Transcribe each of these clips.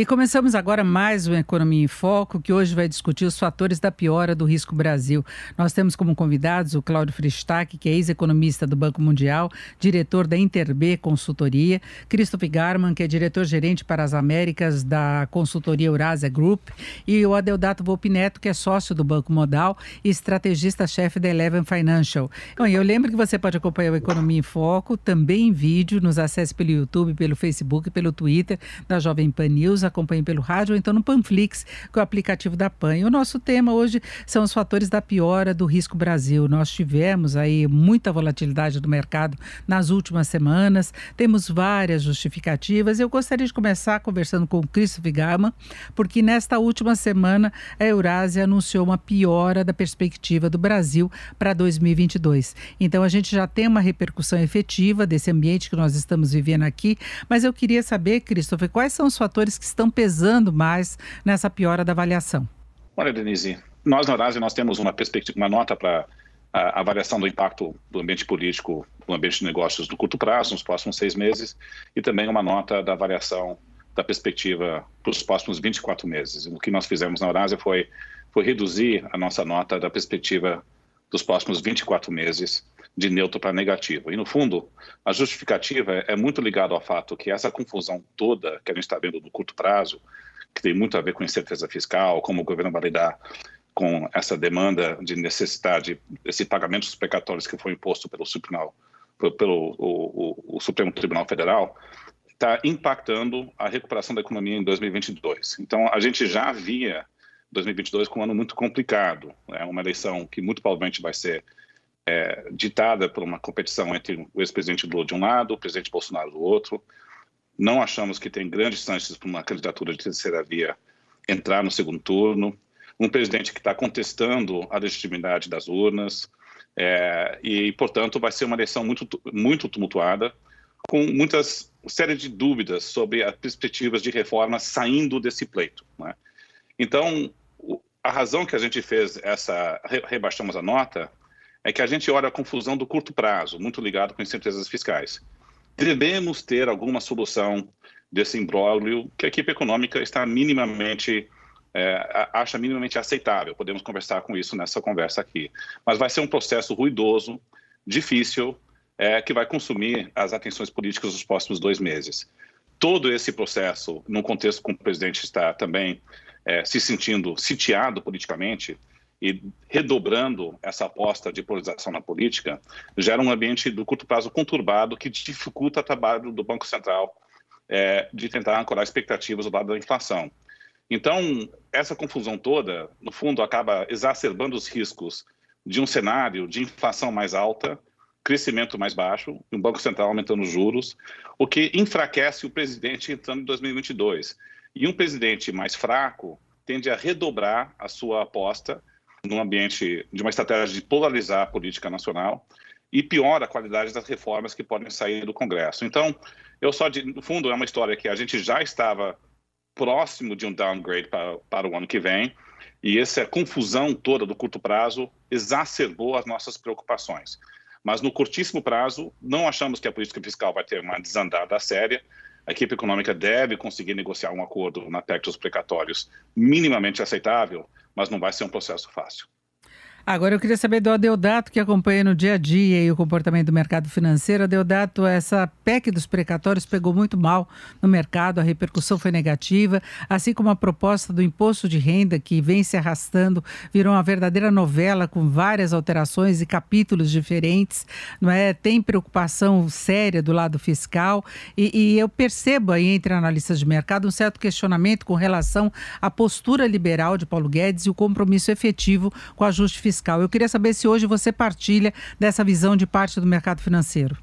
E começamos agora mais um Economia em Foco, que hoje vai discutir os fatores da piora do risco Brasil. Nós temos como convidados o Cláudio Fristac, que é ex-economista do Banco Mundial, diretor da Interb Consultoria, Christoph Garman, que é diretor-gerente para as Américas da consultoria Eurasia Group, e o Adeodato Volpineto, que é sócio do Banco Modal e estrategista-chefe da Eleven Financial. Bom, eu lembro que você pode acompanhar o Economia em Foco também em vídeo, nos acesse pelo YouTube, pelo Facebook, pelo Twitter da Jovem Pan News acompanhem pelo rádio ou então no Panflix, que é o aplicativo da PAN. E o nosso tema hoje são os fatores da piora do risco Brasil. Nós tivemos aí muita volatilidade do mercado nas últimas semanas, temos várias justificativas. Eu gostaria de começar conversando com o Christopher Gama, porque nesta última semana a Eurásia anunciou uma piora da perspectiva do Brasil para 2022. Então a gente já tem uma repercussão efetiva desse ambiente que nós estamos vivendo aqui, mas eu queria saber, Christopher, quais são os fatores que estão pesando mais nessa piora da avaliação? Olha, Denise, nós na Eurase nós temos uma perspectiva, uma nota para a avaliação do impacto do ambiente político, do ambiente de negócios no curto prazo, nos próximos seis meses, e também uma nota da avaliação da perspectiva para os próximos 24 meses. O que nós fizemos na Eurásia foi, foi reduzir a nossa nota da perspectiva dos próximos 24 meses de neutro para negativo. E, no fundo, a justificativa é, muito ligada ao fato que essa confusão toda que a gente está vendo no curto prazo, que tem muito a ver com incerteza fiscal, como o governo vai lidar com essa demanda de necessidade, esse pagamento dos precatórios que foi imposto pelo Supremo, pelo o, o, o Supremo Tribunal Federal, está impactando a recuperação da economia em 2022. Então, a gente já via 2022 como um ano muito complicado. É uma eleição que muito provavelmente vai ser é, ditada por uma competição entre o ex-presidente Lula de um lado, o presidente Bolsonaro do outro. Não achamos que tem grandes chances para uma candidatura de terceira via entrar no segundo turno. Um presidente que está contestando a legitimidade das urnas é, e, portanto, vai ser uma eleição muito, muito tumultuada, com muitas série de dúvidas sobre as perspectivas de reforma saindo desse pleito. Né? Então, a razão que a gente fez essa rebaixamos a nota é que a gente olha a confusão do curto prazo, muito ligado com incertezas fiscais. Devemos ter alguma solução desse imbróglio que a equipe econômica está minimamente é, acha minimamente aceitável. Podemos conversar com isso nessa conversa aqui. Mas vai ser um processo ruidoso, difícil, é, que vai consumir as atenções políticas dos próximos dois meses. Todo esse processo, num contexto com o presidente está também é, se sentindo sitiado politicamente, e redobrando essa aposta de polarização na política, gera um ambiente do curto prazo conturbado que dificulta o trabalho do Banco Central é, de tentar ancorar expectativas do lado da inflação. Então, essa confusão toda, no fundo, acaba exacerbando os riscos de um cenário de inflação mais alta, crescimento mais baixo, e um Banco Central aumentando os juros, o que enfraquece o presidente entrando em 2022. E um presidente mais fraco tende a redobrar a sua aposta num ambiente de uma estratégia de polarizar a política nacional e piora a qualidade das reformas que podem sair do Congresso. Então, eu só, de, no fundo, é uma história que a gente já estava próximo de um downgrade para, para o ano que vem, e essa confusão toda do curto prazo exacerbou as nossas preocupações. Mas no curtíssimo prazo, não achamos que a política fiscal vai ter uma desandada séria. A equipe econômica deve conseguir negociar um acordo na PEC dos precatórios minimamente aceitável, mas não vai ser um processo fácil. Agora eu queria saber do Adeodato, que acompanha no dia a dia e o comportamento do mercado financeiro. Adeodato, essa PEC dos precatórios pegou muito mal no mercado, a repercussão foi negativa, assim como a proposta do imposto de renda, que vem se arrastando, virou uma verdadeira novela com várias alterações e capítulos diferentes. Não é? Tem preocupação séria do lado fiscal e, e eu percebo aí entre analistas de mercado um certo questionamento com relação à postura liberal de Paulo Guedes e o compromisso efetivo com o ajuste fiscal. Eu queria saber se hoje você partilha dessa visão de parte do mercado financeiro.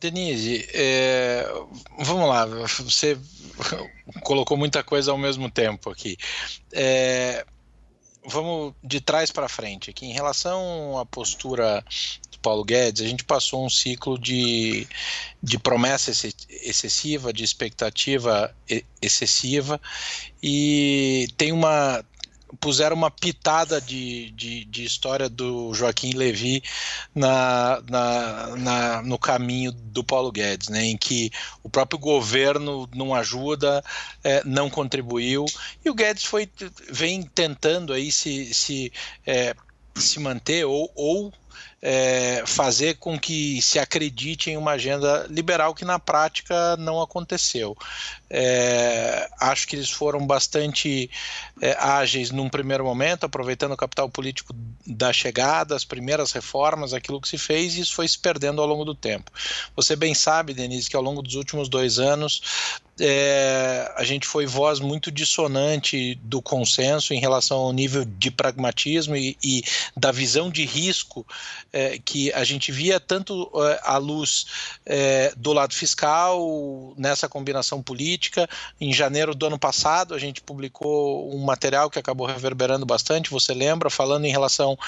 Denise, é, vamos lá, você colocou muita coisa ao mesmo tempo aqui. É, vamos de trás para frente aqui. Em relação à postura do Paulo Guedes, a gente passou um ciclo de, de promessa excessiva, de expectativa excessiva, e tem uma puseram uma pitada de, de, de, história do Joaquim Levi na, na, na, no caminho do Paulo Guedes, né, em que o próprio governo não ajuda, é, não contribuiu, e o Guedes foi, vem tentando aí se, se, é, se manter ou, ou é, fazer com que se acredite em uma agenda liberal que na prática não aconteceu. É, acho que eles foram bastante é, ágeis num primeiro momento, aproveitando o capital político da chegada, as primeiras reformas, aquilo que se fez, e isso foi se perdendo ao longo do tempo. Você bem sabe, Denise, que ao longo dos últimos dois anos é, a gente foi voz muito dissonante do consenso em relação ao nível de pragmatismo e, e da visão de risco é, que a gente via tanto é, à luz é, do lado fiscal, nessa combinação política. Em janeiro do ano passado, a gente publicou um material que acabou reverberando bastante, você lembra, falando em relação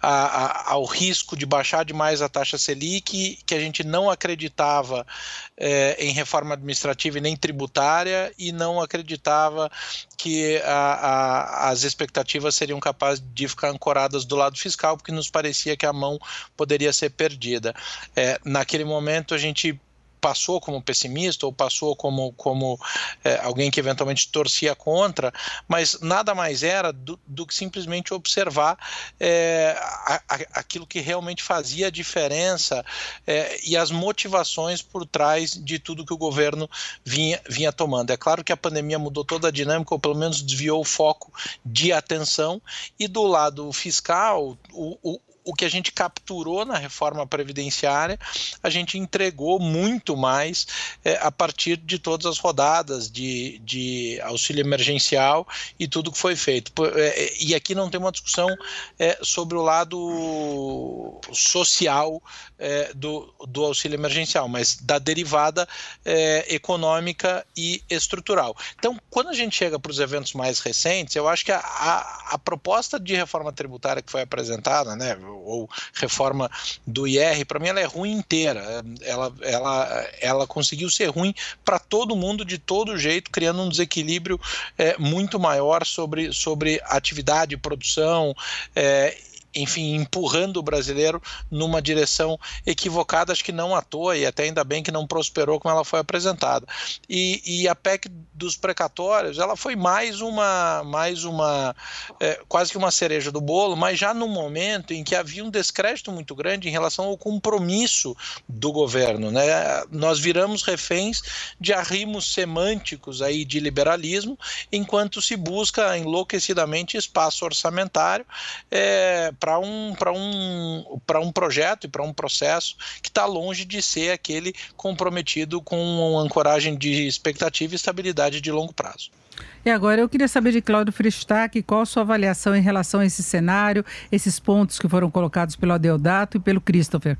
a, a, ao risco de baixar demais a taxa Selic, que a gente não acreditava é, em reforma administrativa e nem tributária e não acreditava que a, as expectativas seriam capazes de ficar ancoradas do lado fiscal, porque nos parecia que a mão poderia ser perdida. É, naquele momento a gente passou como pessimista ou passou como, como é, alguém que eventualmente torcia contra, mas nada mais era do, do que simplesmente observar é, a, a, aquilo que realmente fazia a diferença é, e as motivações por trás de tudo que o governo vinha, vinha tomando. É claro que a pandemia mudou toda a dinâmica, ou pelo menos desviou o foco de atenção, e do lado fiscal, o, o o que a gente capturou na reforma previdenciária, a gente entregou muito mais é, a partir de todas as rodadas de, de auxílio emergencial e tudo que foi feito. É, e aqui não tem uma discussão é, sobre o lado social é, do, do auxílio emergencial, mas da derivada é, econômica e estrutural. Então, quando a gente chega para os eventos mais recentes, eu acho que a, a, a proposta de reforma tributária que foi apresentada, né, ou reforma do IR, para mim ela é ruim inteira. Ela, ela, ela conseguiu ser ruim para todo mundo de todo jeito, criando um desequilíbrio é, muito maior sobre, sobre atividade, produção, é, enfim, empurrando o brasileiro numa direção equivocada, acho que não à toa, e até ainda bem que não prosperou como ela foi apresentada. E, e a PEC dos precatórios, ela foi mais uma, mais uma é, quase que uma cereja do bolo, mas já no momento em que havia um descrédito muito grande em relação ao compromisso do governo. Né? Nós viramos reféns de arrimos semânticos aí de liberalismo, enquanto se busca enlouquecidamente espaço orçamentário é, para um, um, um projeto e para um processo que está longe de ser aquele comprometido com uma ancoragem de expectativa e estabilidade de longo prazo. E agora eu queria saber de Cláudio Fristac qual a sua avaliação em relação a esse cenário, esses pontos que foram colocados pelo Adeodato e pelo Christopher.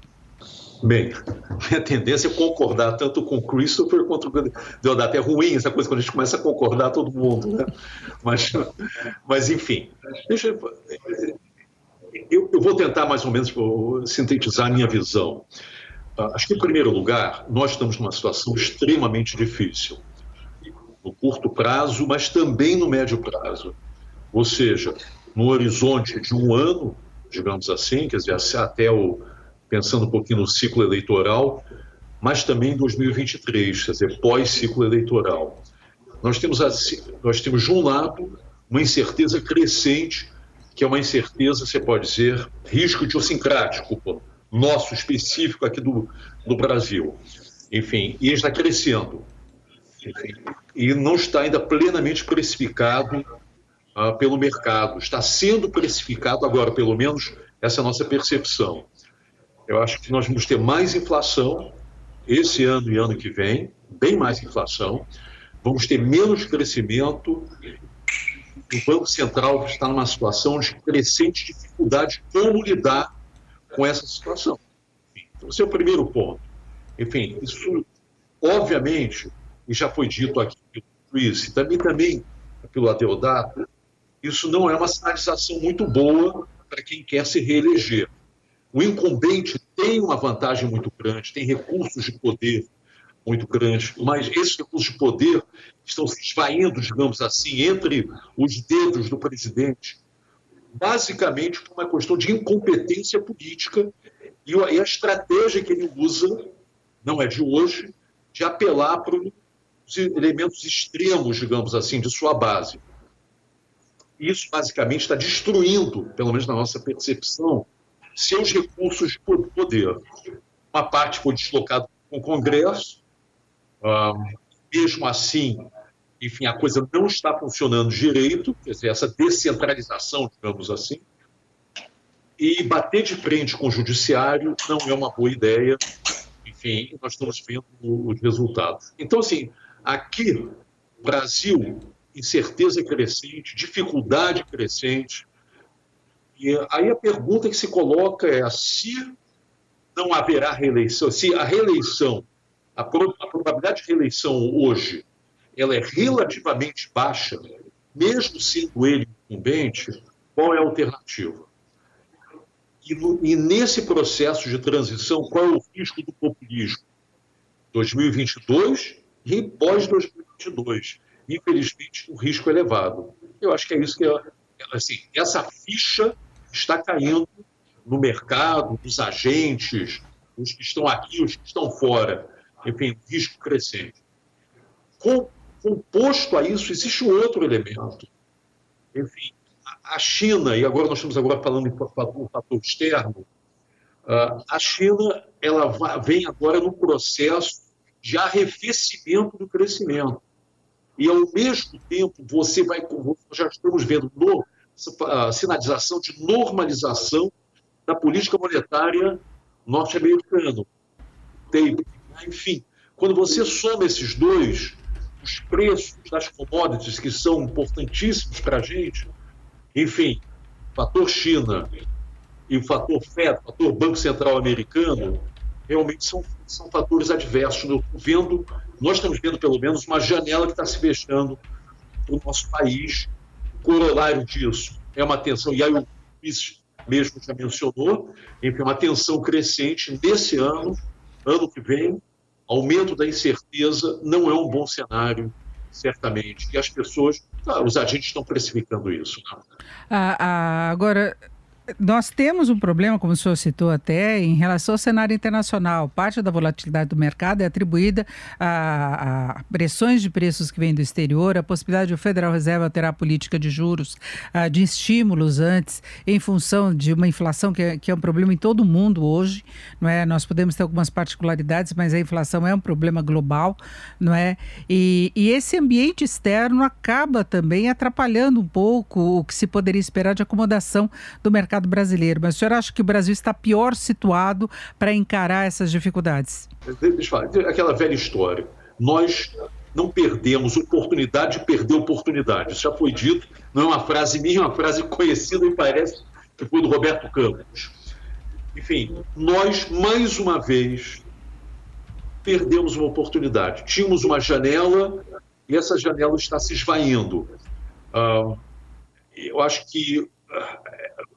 Bem, minha tendência é concordar tanto com o Christopher quanto com o Deodato. É ruim essa coisa quando a gente começa a concordar todo mundo, né? Mas, mas enfim, deixa eu, eu, vou tentar mais ou menos sintetizar a minha visão. Ah, acho que, em primeiro lugar, nós estamos numa situação extremamente difícil, no curto prazo, mas também no médio prazo. Ou seja, no horizonte de um ano, digamos assim, quer dizer, até o, pensando um pouquinho no ciclo eleitoral, mas também em 2023, quer dizer, pós-ciclo eleitoral. Nós temos, nós temos, de um lado, uma incerteza crescente que é uma incerteza, você pode dizer, risco idiosincrático, nosso específico aqui do, do Brasil. Enfim, e está crescendo. E não está ainda plenamente precificado uh, pelo mercado. Está sendo precificado agora, pelo menos, essa é a nossa percepção. Eu acho que nós vamos ter mais inflação esse ano e ano que vem, bem mais inflação. Vamos ter menos crescimento o Banco Central está numa situação de crescente dificuldade como lidar com essa situação. Então, esse é o primeiro ponto. Enfim, isso, obviamente, e já foi dito aqui pelo Luiz, e também, também pelo Adeodato, isso não é uma sinalização muito boa para quem quer se reeleger. O incumbente tem uma vantagem muito grande, tem recursos de poder muito grandes, mas esses recursos de poder estão se esvaindo, digamos assim, entre os dedos do presidente, basicamente por uma questão de incompetência política e a estratégia que ele usa, não é de hoje, de apelar para os elementos extremos, digamos assim, de sua base. Isso basicamente está destruindo, pelo menos na nossa percepção, seus recursos de poder. Uma parte foi deslocada com o Congresso, mesmo assim, enfim, a coisa não está funcionando direito, quer dizer, essa descentralização, digamos assim, e bater de frente com o judiciário não é uma boa ideia. Enfim, nós estamos vendo os resultados. Então, assim, aqui, Brasil, incerteza crescente, dificuldade crescente. E aí a pergunta que se coloca é se não haverá reeleição, se a reeleição a, probabilidade de reeleição hoje ela é relativamente baixa, mesmo sendo ele incumbente, qual é a alternativa? E, no, e nesse processo de transição, qual é o risco do populismo? 2022 e pós-2022. Infelizmente, o risco é elevado. Eu acho que é isso que é, assim, essa ficha está caindo no mercado, nos agentes, os que estão aqui, os que estão fora enfim, risco crescente. Com, composto a isso, existe um outro elemento. Enfim, a China, e agora nós estamos agora falando em fator, fator externo, ah, a China ela vem agora no processo de arrefecimento do crescimento. E, ao mesmo tempo, você vai, já estamos vendo no, a sinalização de normalização da política monetária norte-americana. Tem enfim, quando você soma esses dois, os preços das commodities que são importantíssimos para a gente, enfim, fator China e o fator FED, fator Banco Central Americano, realmente são, são fatores adversos. Eu vendo, nós estamos vendo pelo menos uma janela que está se fechando para o nosso país. O corolário disso é uma tensão, e aí o Luiz mesmo já mencionou, enfim, uma tensão crescente nesse ano ano que vem, aumento da incerteza não é um bom cenário, certamente. E as pessoas, tá, os agentes estão precificando isso. Né? Ah, ah, agora, nós temos um problema, como o senhor citou até, em relação ao cenário internacional. Parte da volatilidade do mercado é atribuída a, a pressões de preços que vêm do exterior, a possibilidade do Federal Reserve alterar a política de juros, a, de estímulos antes, em função de uma inflação que é, que é um problema em todo o mundo hoje. Não é? Nós podemos ter algumas particularidades, mas a inflação é um problema global. Não é? E, e esse ambiente externo acaba também atrapalhando um pouco o que se poderia esperar de acomodação do mercado mercado brasileiro, mas o senhor acha que o Brasil está pior situado para encarar essas dificuldades? Deixa eu falar, aquela velha história. Nós não perdemos oportunidade de perder oportunidade. Isso já foi dito, não é uma frase minha, é uma frase conhecida e parece que foi do Roberto Campos. Enfim, nós, mais uma vez, perdemos uma oportunidade. Tínhamos uma janela e essa janela está se esvaindo. Uh, eu acho que como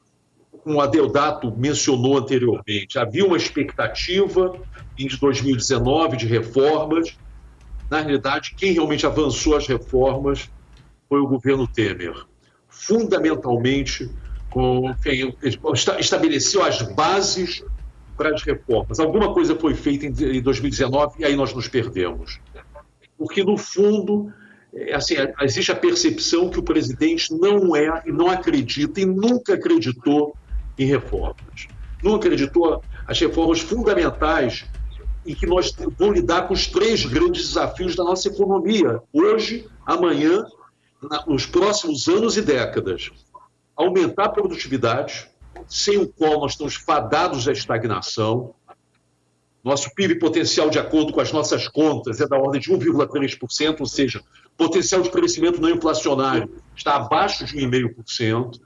o Adeodato mencionou anteriormente, havia uma expectativa em 2019 de reformas. Na realidade, quem realmente avançou as reformas foi o governo Temer. Fundamentalmente, com, estabeleceu as bases para as reformas. Alguma coisa foi feita em 2019 e aí nós nos perdemos. Porque, no fundo, é, assim, existe a percepção que o presidente não é e não acredita e nunca acreditou em reformas. Não acreditou as reformas fundamentais em que nós vamos lidar com os três grandes desafios da nossa economia, hoje, amanhã, nos próximos anos e décadas. Aumentar a produtividade, sem o qual nós estamos fadados à estagnação, Nosso PIB potencial, de acordo com as nossas contas, é da ordem de 1,3%, ou seja, potencial de crescimento não inflacionário está abaixo de 1,5%.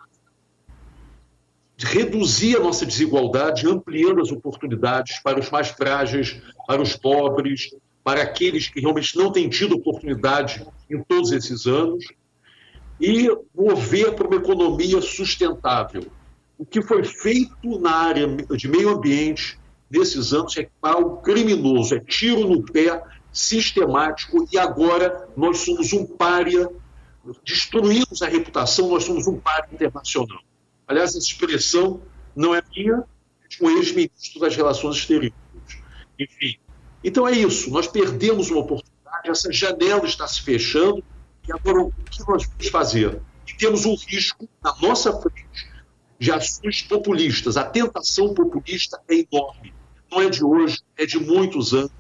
Reduzir a nossa desigualdade, ampliando as oportunidades para os mais frágeis, para os pobres, para aqueles que realmente não têm tido oportunidade em todos esses anos, e mover para uma economia sustentável. O que foi feito na área de meio ambiente nesses anos é algo criminoso, é tiro no pé sistemático e agora nós somos um pária, destruímos a reputação, nós somos um pária internacional. Aliás, essa expressão não é minha, é de um ex-ministro das Relações Exteriores. Enfim, então é isso, nós perdemos uma oportunidade, essa janela está se fechando e agora o que nós vamos fazer? E temos um risco na nossa frente de ações populistas. A tentação populista é enorme não é de hoje, é de muitos anos.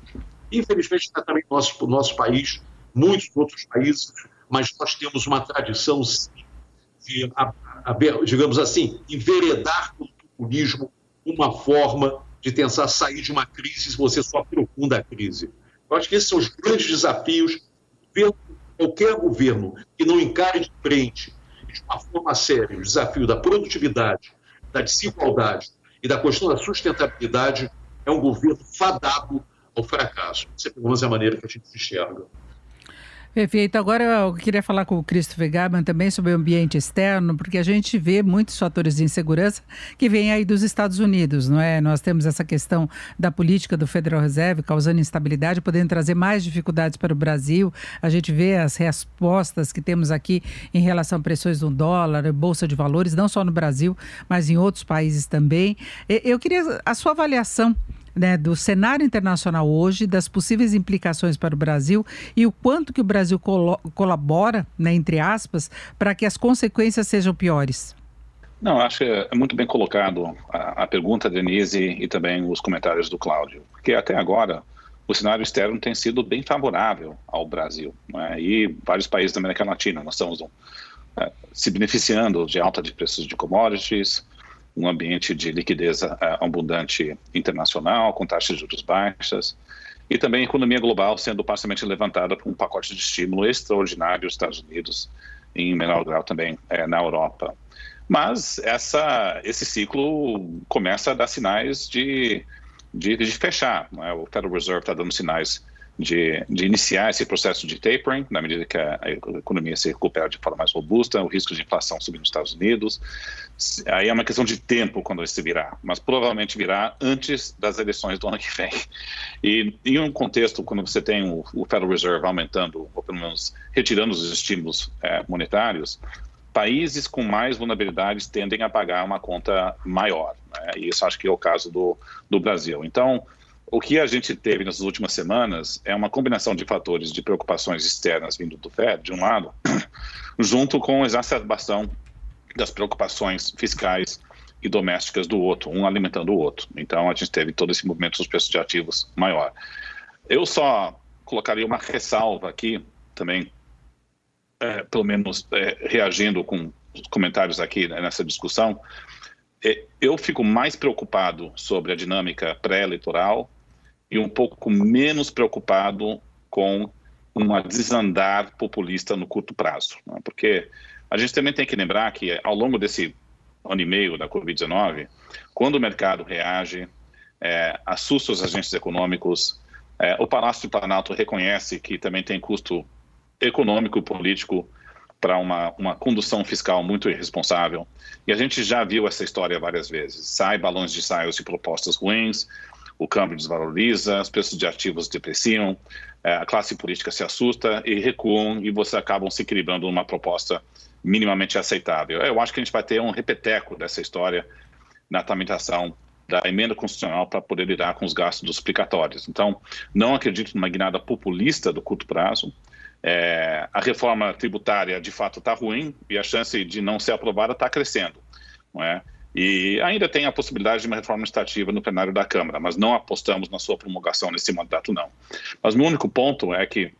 Infelizmente, está também no nosso, no nosso país, muitos outros países, mas nós temos uma tradição de, digamos assim, enveredar com o populismo uma forma de tentar sair de uma crise se você só aprofunda a crise. Eu acho que esses são os grandes desafios. Qualquer governo que não encare de frente, de uma forma séria, o desafio da produtividade, da desigualdade e da questão da sustentabilidade, é um governo fadado ao fracasso. Essa é a maneira que a gente enxerga. Perfeito. Agora eu queria falar com o Christopher Gaban também sobre o ambiente externo, porque a gente vê muitos fatores de insegurança que vêm aí dos Estados Unidos, não é? Nós temos essa questão da política do Federal Reserve causando instabilidade, podendo trazer mais dificuldades para o Brasil. A gente vê as respostas que temos aqui em relação a pressões do dólar, bolsa de valores, não só no Brasil, mas em outros países também. Eu queria a sua avaliação né, do cenário internacional hoje, das possíveis implicações para o Brasil e o quanto que o Brasil colo colabora, né, entre aspas, para que as consequências sejam piores? Não, acho que é muito bem colocado a, a pergunta, Denise, e também os comentários do Cláudio, porque até agora o cenário externo tem sido bem favorável ao Brasil né, e vários países da América Latina. Nós estamos um, é, se beneficiando de alta de preços de commodities, um ambiente de liquidez uh, abundante internacional, com taxas de juros baixas, e também a economia global sendo parcialmente levantada por um pacote de estímulo extraordinário nos Estados Unidos, em menor grau também é, na Europa. Mas essa, esse ciclo começa a dar sinais de, de, de fechar. É? O Federal Reserve está dando sinais de, de, iniciar esse processo de tapering, na medida que a, a, economia se recupera de forma mais robusta, o risco de inflação subir nos Estados Unidos. Aí é uma questão de tempo quando isso virá, mas provavelmente virá antes das eleições do ano que vem. E em um contexto, quando você tem o, o Federal Reserve aumentando, ou pelo menos retirando os estímulos é, monetários, países com mais vulnerabilidades tendem a pagar uma conta maior. Né? E isso acho que é o caso do, do Brasil. Então, o que a gente teve nas últimas semanas é uma combinação de fatores de preocupações externas vindo do Fed, de um lado, junto com a exacerbação das preocupações fiscais e domésticas do outro, um alimentando o outro. Então, a gente teve todo esse movimento dos preços de ativos maior. Eu só colocaria uma ressalva aqui, também, é, pelo menos é, reagindo com os comentários aqui né, nessa discussão, é, eu fico mais preocupado sobre a dinâmica pré-eleitoral e um pouco menos preocupado com uma desandar populista no curto prazo. Né? Porque a gente também tem que lembrar que ao longo desse ano e meio da Covid-19, quando o mercado reage, é, assusta os agentes econômicos, é, o Palácio do Planalto reconhece que também tem custo econômico e político para uma, uma condução fiscal muito irresponsável. E a gente já viu essa história várias vezes. Sai balões de saios de propostas ruins, o câmbio desvaloriza, os preços de ativos depreciam, é, a classe política se assusta e recuam e você acabam se equilibrando numa proposta minimamente aceitável. Eu acho que a gente vai ter um repeteco dessa história na tramitação da emenda constitucional para poder lidar com os gastos dos explicatórios. Então, não acredito numa guinada populista do curto prazo. É, a reforma tributária, de fato, está ruim e a chance de não ser aprovada está crescendo. Não é? E ainda tem a possibilidade de uma reforma estativa no plenário da Câmara, mas não apostamos na sua promulgação nesse mandato, não. Mas o único ponto é que,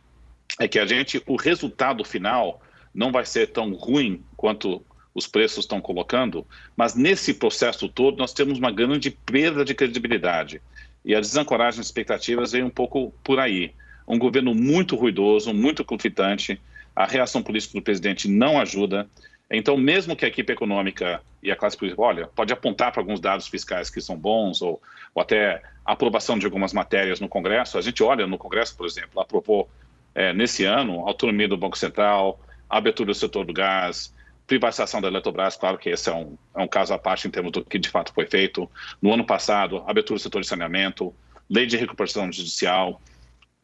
é que a gente, o resultado final não vai ser tão ruim quanto os preços estão colocando, mas nesse processo todo nós temos uma grande perda de credibilidade. E a desancoragem de expectativas vem um pouco por aí. Um governo muito ruidoso, muito conflitante, a reação política do presidente não ajuda. Então, mesmo que a equipe econômica e a classe política, olha, pode apontar para alguns dados fiscais que são bons, ou, ou até aprovação de algumas matérias no Congresso, a gente olha no Congresso, por exemplo, aprovou é, nesse ano autonomia do Banco Central, abertura do setor do gás, privatização da Eletrobras, claro que esse é um, é um caso à parte em termos do que de fato foi feito. No ano passado, abertura do setor de saneamento, lei de recuperação judicial,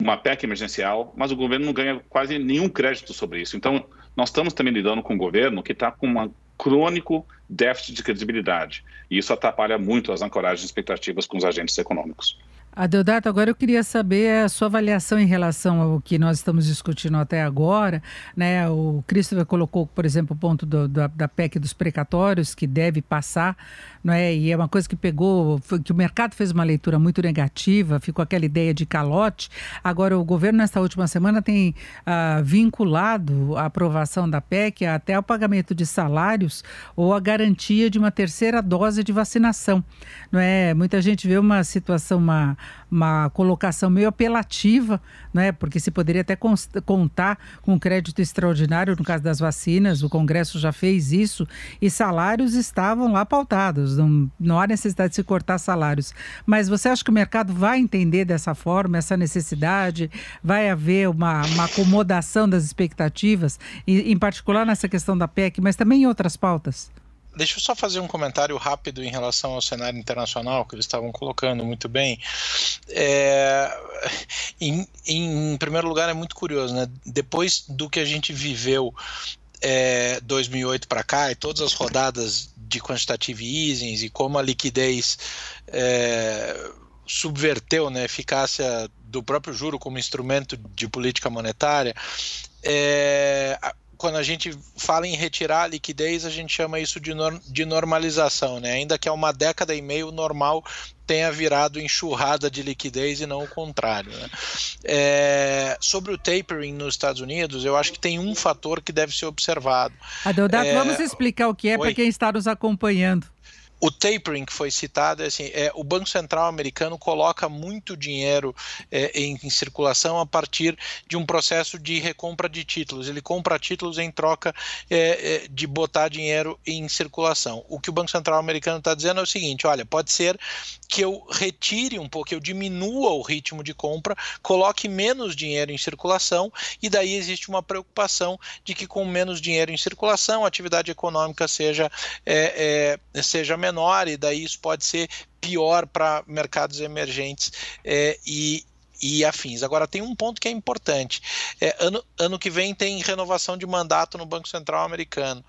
uma PEC emergencial, mas o governo não ganha quase nenhum crédito sobre isso. Então, nós estamos também lidando com um governo que está com um crônico déficit de credibilidade. E isso atrapalha muito as ancoragens expectativas com os agentes econômicos. Adeodato, agora eu queria saber a sua avaliação em relação ao que nós estamos discutindo até agora. Né? O Christopher colocou, por exemplo, o ponto do, da, da, PEC dos precatórios, que deve passar, não é? e é uma coisa que pegou, foi, que o mercado fez uma leitura muito negativa, ficou aquela ideia de calote. Agora, o governo, nesta última semana, tem ah, vinculado a aprovação da PEC até ao pagamento de salários ou a garantia de uma terceira dose de vacinação. Não é? Muita gente vê uma situação, uma uma colocação meio apelativa, né? porque se poderia até contar com crédito extraordinário no caso das vacinas, o Congresso já fez isso, e salários estavam lá pautados, não, não há necessidade de se cortar salários. Mas você acha que o mercado vai entender dessa forma, essa necessidade? Vai haver uma, uma acomodação das expectativas, e, em particular nessa questão da PEC, mas também em outras pautas? Deixa eu só fazer um comentário rápido em relação ao cenário internacional que eles estavam colocando muito bem. É, em, em, primeiro lugar, é muito curioso, né? Depois do que a gente viveu é, 2008 para cá e todas as rodadas de quantitative easing e como a liquidez é, subverteu né, a eficácia do próprio juro como instrumento de política monetária, é, quando a gente fala em retirar a liquidez, a gente chama isso de, de normalização, né? Ainda que há uma década e meio normal tenha virado enxurrada de liquidez e não o contrário. Né? É, sobre o tapering nos Estados Unidos, eu acho que tem um fator que deve ser observado. Adeodato, é... vamos explicar o que é para quem está nos acompanhando. O tapering que foi citado, é assim, é, o Banco Central americano coloca muito dinheiro é, em, em, circulação a partir de um processo de recompra de títulos. Ele compra títulos em troca é, é de botar dinheiro em circulação. O que o Banco Central americano está dizendo é o seguinte: olha, pode ser que eu retire um pouco, que eu diminua o ritmo de compra, coloque menos dinheiro em circulação, e daí existe uma preocupação de que com menos dinheiro em circulação, a atividade econômica seja, é, seja menor, e daí isso pode ser pior para mercados emergentes é, e, e afins. Agora, tem um ponto que é importante. É, ano, ano que vem tem renovação de mandato no Banco Central americano.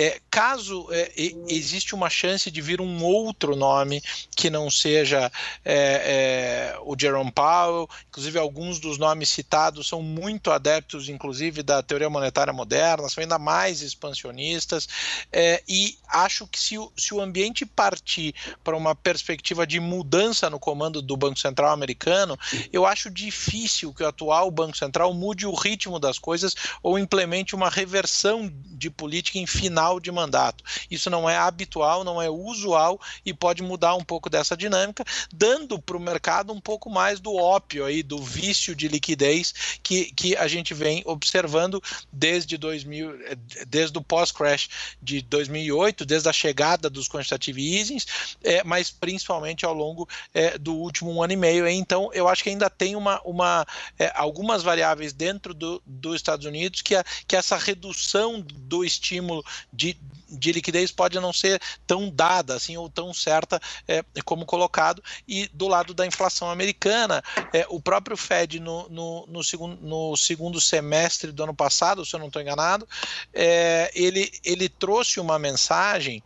É, caso é, existe uma chance de vir um outro nome que não seja é, é, o Jerome Powell, inclusive alguns dos nomes citados são muito adeptos, inclusive da teoria monetária moderna, são ainda mais expansionistas, é, e acho que se o, se o ambiente partir para uma perspectiva de mudança no comando do Banco Central americano, eu acho difícil que o atual Banco Central mude o ritmo das coisas ou implemente uma reversão de política em final final de mandato. Isso não é habitual, não é usual e pode mudar um pouco dessa dinâmica, dando para o mercado um pouco mais do ópio aí, do vício de liquidez que, que a gente vem observando desde 2000, desde o pós-crash de 2008, desde a chegada dos quantitative easings, é, mas principalmente ao longo é, do último ano e meio. Então, eu acho que ainda tem uma, uma é, algumas variáveis dentro do, dos Estados Unidos que, a, que essa redução do estímulo de, de liquidez pode não ser tão dada assim ou tão certa é, como colocado. E do lado da inflação americana é, o próprio Fed no, no, no, segundo, no segundo semestre do ano passado se eu não estou enganado é, ele, ele trouxe uma mensagem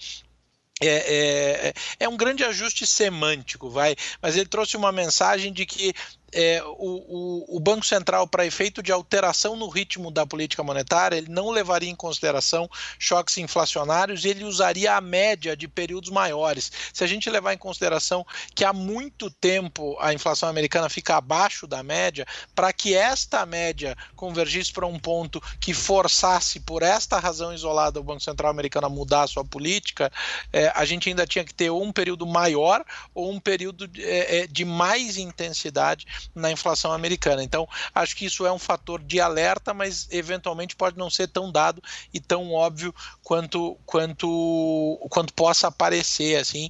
é, é, é, um grande ajuste semântico, vai, mas ele trouxe uma mensagem de que é, o, o, o, Banco Central, para efeito de alteração no ritmo da política monetária, ele não levaria em consideração choques inflacionários e ele usaria a média de períodos maiores. Se a gente levar em consideração que há muito tempo a inflação americana fica abaixo da média, para que esta média convergisse para um ponto que forçasse, por esta razão isolada, o Banco Central americano a mudar a sua política, é, a gente ainda tinha que ter um período maior ou um período é, é de mais intensidade na inflação americana. Então, acho que isso é um fator de alerta, mas eventualmente pode não ser tão dado e tão óbvio quanto quanto quanto possa parecer assim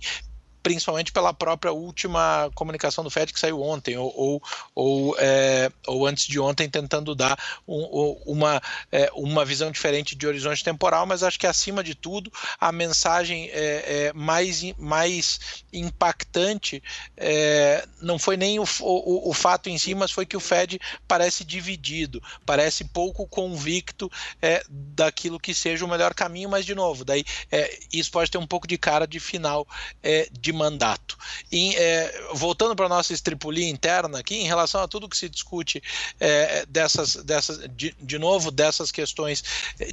principalmente pela própria última comunicação do FED que saiu ontem, ou, ou, ou, é, ou antes de ontem, tentando dar um, uma, é, uma visão diferente de horizonte temporal, mas acho que acima de tudo a mensagem é, é mais, mais impactante é, não foi nem o, o, o, fato em si, mas foi que o Fed parece dividido, parece pouco convicto é, daquilo que seja o melhor caminho, mas de novo, daí isso pode ter um pouco de cara de final de de mandato. E, é, voltando para a nossa estripulia interna aqui, em relação a tudo que se discute é, dessas, dessas de, de novo, dessas questões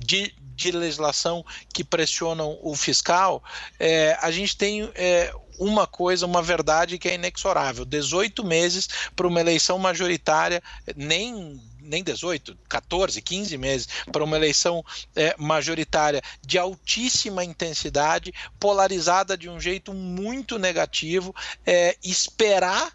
de, de legislação que pressionam o fiscal, é, a gente tem é, uma coisa, uma verdade que é inexorável: 18 meses para uma eleição majoritária, nem nem 18, 14, 15 meses para uma eleição é, majoritária de altíssima intensidade, polarizada de um jeito muito negativo, é, esperar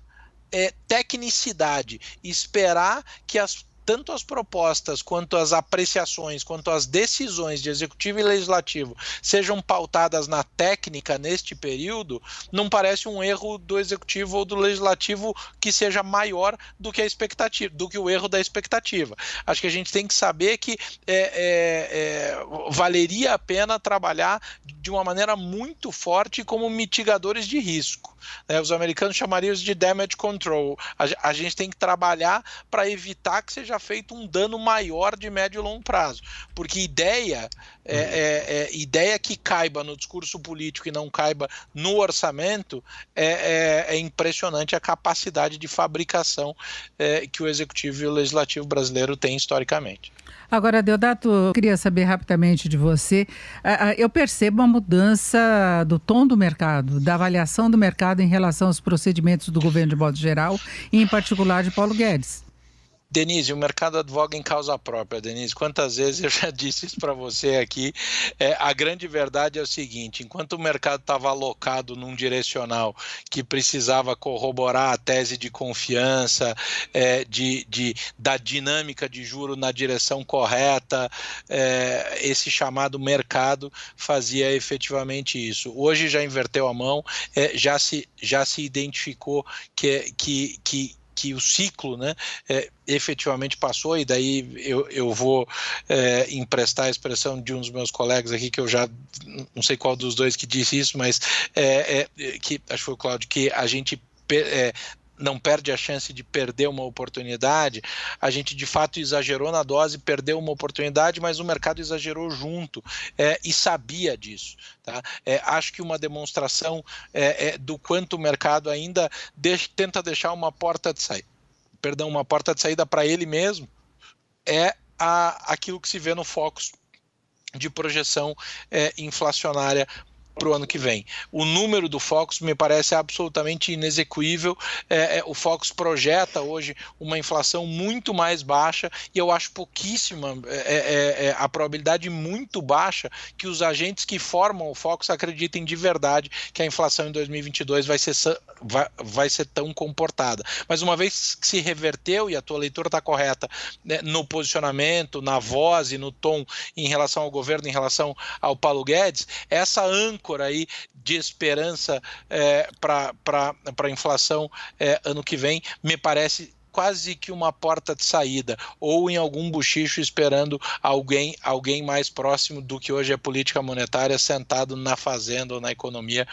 é, tecnicidade, esperar que as tanto as propostas quanto as apreciações, quanto as decisões de executivo e legislativo sejam pautadas na técnica neste período, não parece um erro do executivo ou do legislativo que seja maior do que a expectativa, do que o erro da expectativa. Acho que a gente tem que saber que é, é, é, valeria a pena trabalhar de uma maneira muito forte como mitigadores de risco. Né? Os americanos chamariam isso de damage control. A, a gente tem que trabalhar para evitar que seja feito um dano maior de médio e longo prazo. Porque ideia, é, é, é ideia que caiba no discurso político e não caiba no orçamento é, é, é impressionante a capacidade de fabricação que o executivo e o legislativo brasileiro têm historicamente. Agora, Deodato, eu queria saber rapidamente de você. Eu percebo uma mudança do tom do mercado, da avaliação do mercado em relação aos procedimentos do governo de modo geral, e em particular de Paulo Guedes. Denise, o mercado advoga em causa própria, Denise. Quantas vezes eu já disse isso para você aqui? É, a grande verdade é o seguinte: enquanto o mercado estava alocado num direcional que precisava corroborar a tese de confiança, é, de, de, da dinâmica de juro na direção correta, é, esse chamado mercado fazia efetivamente isso. Hoje já inverteu a mão, é, já, se, já se identificou que, que, que que o ciclo né, é, efetivamente passou, e daí eu, eu vou é, emprestar a expressão de um dos meus colegas aqui, que eu já não sei qual dos dois que disse isso, mas é, é que acho que foi o Cláudio, que a gente é, não perde a chance de perder uma oportunidade, a gente de fato exagerou na dose, perdeu uma oportunidade, mas o mercado exagerou junto é, e sabia disso. Tá? É, acho que uma demonstração é, é do quanto o mercado ainda deixa, tenta deixar uma porta de saída, perdão, uma porta de saída para ele mesmo, é a, aquilo que se vê no Focus de projeção é, inflacionária para o ano que vem. O número do Focus me parece absolutamente inexequível. É, é, o Focus projeta hoje uma inflação muito mais baixa e eu acho pouquíssima, é, é, é, a probabilidade muito baixa que os agentes que formam o Focus acreditem de verdade que a inflação em 2022 vai ser, vai, vai ser tão comportada. Mas uma vez que se reverteu e a tua leitura está correta né, no posicionamento, na voz e no tom em relação ao governo, em relação ao Paulo Guedes, essa âncora âncora aí de esperança é, para a inflação é, ano que vem, me parece quase que uma porta de saída, ou em algum bochicho esperando alguém, alguém mais próximo do que hoje é política monetária sentado na fazenda ou na economia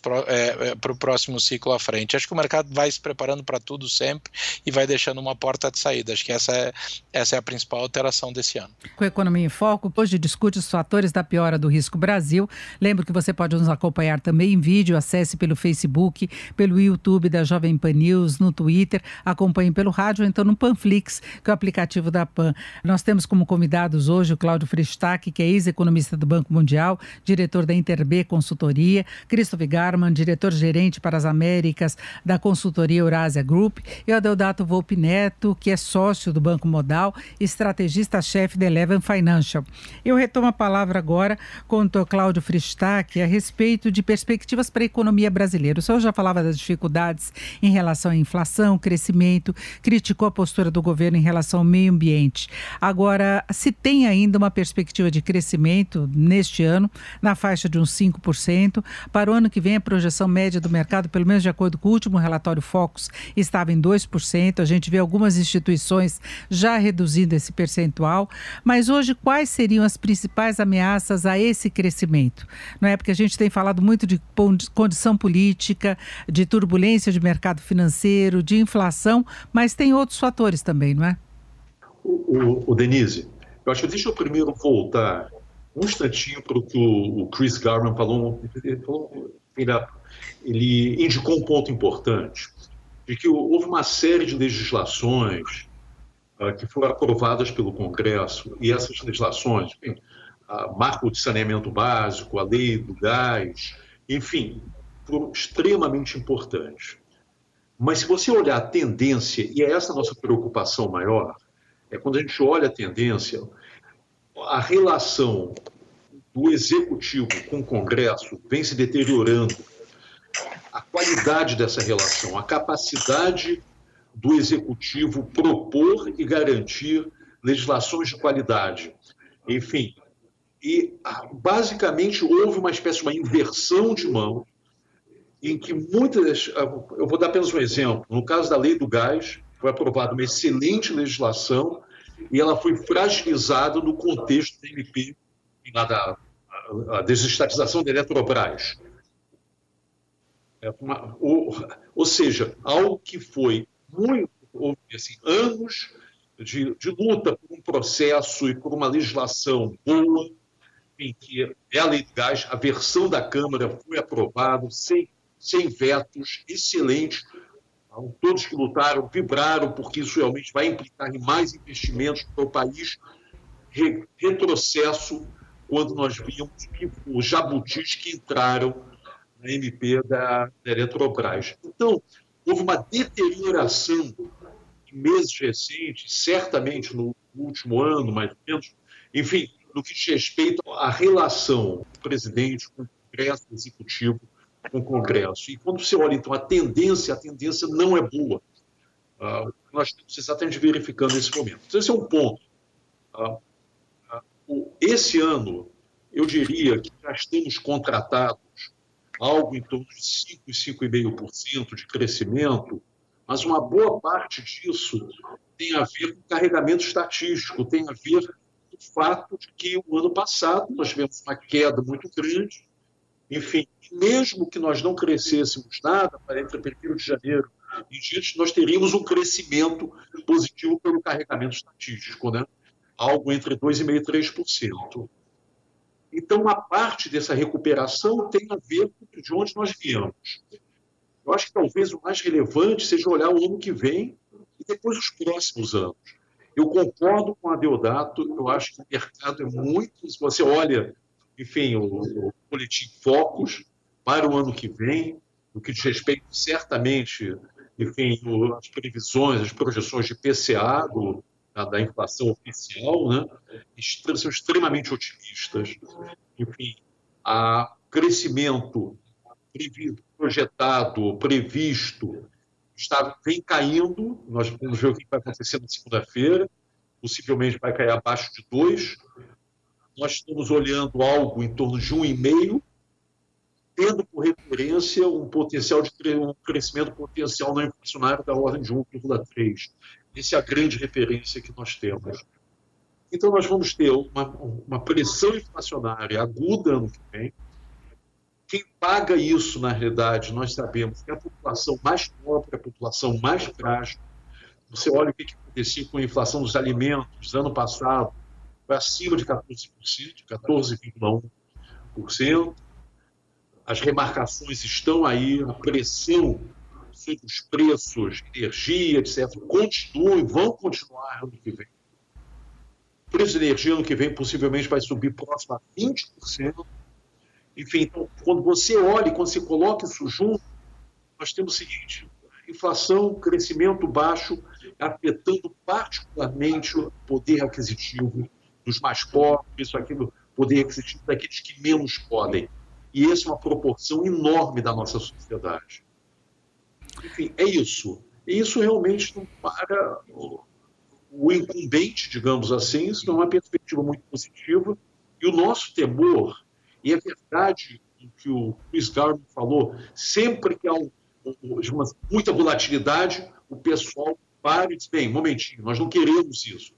para é, é, o próximo ciclo à frente. Acho que o mercado vai se preparando para tudo sempre e vai deixando uma porta de saída. Acho que essa é, essa é a principal alteração desse ano. Com a Economia em Foco, hoje discute os fatores da piora do risco Brasil. Lembro que você pode nos acompanhar também em vídeo, acesse pelo Facebook, pelo YouTube da Jovem Pan News, no Twitter, acompanhe pelo rádio ou então no Panflix, que é o aplicativo da PAN. Nós temos como convidados hoje o Cláudio Fristac, que é ex-economista do Banco Mundial, diretor da Interb Consultoria, Christopher Garman, diretor-gerente para as Américas da consultoria Eurásia Group, e o Adeodato Volpe Neto, que é sócio do Banco Modal, estrategista-chefe da Eleven Financial. Eu retomo a palavra agora com o Dr. Cláudio Fristac a respeito de perspectivas para a economia brasileira. O senhor já falava das dificuldades em relação à inflação, crescimento, criticou a postura do governo em relação ao meio ambiente. Agora, se tem ainda uma perspectiva de crescimento neste ano, na faixa de uns 5%, para o ano que vem a projeção média do mercado, pelo menos de acordo com o último relatório Focus, estava em 2%. A gente vê algumas instituições já reduzindo esse percentual. Mas hoje, quais seriam as principais ameaças a esse crescimento? Não é porque a gente tem falado muito de condição política, de turbulência de mercado financeiro, de inflação, mas tem outros fatores também, não é? O, o, o Denise, eu acho que deixa eu primeiro voltar um instantinho para o que o, Chris Garman falou. Ele, ele, indicou um ponto importante, de que houve uma série de legislações uh, que foram aprovadas pelo Congresso, e essas legislações, enfim, uh, marco de saneamento básico, a lei do gás, enfim, foram extremamente importantes. Mas se você olhar a tendência, e é essa a nossa preocupação maior, é quando a gente olha a tendência, a relação do executivo com o Congresso vem se deteriorando. A qualidade dessa relação, a capacidade do executivo propor e garantir legislações de qualidade. Enfim, e basicamente houve uma espécie de uma inversão de mão em que muitas. Eu vou dar apenas um exemplo. No caso da lei do gás, foi aprovada uma excelente legislação e ela foi fragilizada no contexto da MP, lá da a desestatização da Eletrobras. É uma, ou, ou, seja, algo que foi muito, assim, anos de, de, luta por um processo e por uma legislação boa, em que é a lei do gás, a versão da Câmara foi aprovada sem sem vetos, excelente. Então, todos que lutaram vibraram, porque isso realmente vai implicar em mais investimentos para o país. retrocesso quando nós vimos os jabutis que entraram na MP da, da Eletrobras. Então, houve uma deterioração em meses recentes, certamente no último ano, mais ou menos, enfim, no que diz respeito à relação do presidente com o Congresso Executivo com o Congresso. E quando você olha, então, a tendência, a tendência não é boa. Uh, nós estamos exatamente verificando nesse momento. Então, esse é um ponto. Uh, uh, esse ano, eu diria que já estamos contratados algo em torno de 5, 5,5% de crescimento, mas uma boa parte disso tem a ver com carregamento estatístico, tem a ver com o fato de que o ano passado nós tivemos uma queda muito grande, enfim, mesmo que nós não crescêssemos nada para entre 1 de janeiro e diante, nós teríamos um crescimento positivo pelo carregamento estatístico, né? algo entre 2,5% e 3%. Então, uma parte dessa recuperação tem a ver com de onde nós viemos. Eu acho que talvez o mais relevante seja olhar o ano que vem e depois os próximos anos. Eu concordo com a Deodato, eu acho que o mercado é muito. Se você olha enfim, o, o boletim Focus para o ano que vem, no que diz respeito certamente, enfim, as previsões, as projeções de PCA do, da, da, inflação oficial, né, são extremamente otimistas. Enfim, o crescimento projetado, previsto, está, vem caindo. Nós vamos ver o que vai acontecer na segunda-feira. Possivelmente vai cair abaixo de 2 nós estamos olhando algo em torno de 1,5, tendo por referência um potencial de um crescimento potencial não inflacionário da ordem de 1,3. Essa é a grande referência que nós temos. Então, nós vamos ter uma, uma pressão inflacionária aguda ano que vem. Quem paga isso, na realidade, nós sabemos que é a população mais pobre, a população mais frágil. Você olha o que aconteceu com a inflação dos alimentos ano passado, foi acima de 14%, 14,1%. As remarcações estão aí, a pressão informações dos preços, energia, etc., continuam e vão continuar ano que vem. O preço de energia ano que vem possivelmente vai subir próximo a 20%. Enfim, então, quando você olha, quando você coloca isso junto, nós temos o seguinte: inflação, crescimento baixo, afetando particularmente o poder aquisitivo dos mais pobres, isso aqui do poder aquisitivo daqueles que menos podem. E essa é uma proporção enorme da nossa sociedade. Enfim, é isso. E isso realmente não para o, incumbente, digamos assim, isso não é uma perspectiva muito positiva. E o nosso temor, e é verdade que o Chris Garvin falou, sempre que há um, muita volatilidade, o pessoal para e diz, bem, um momentinho, nós não queremos isso.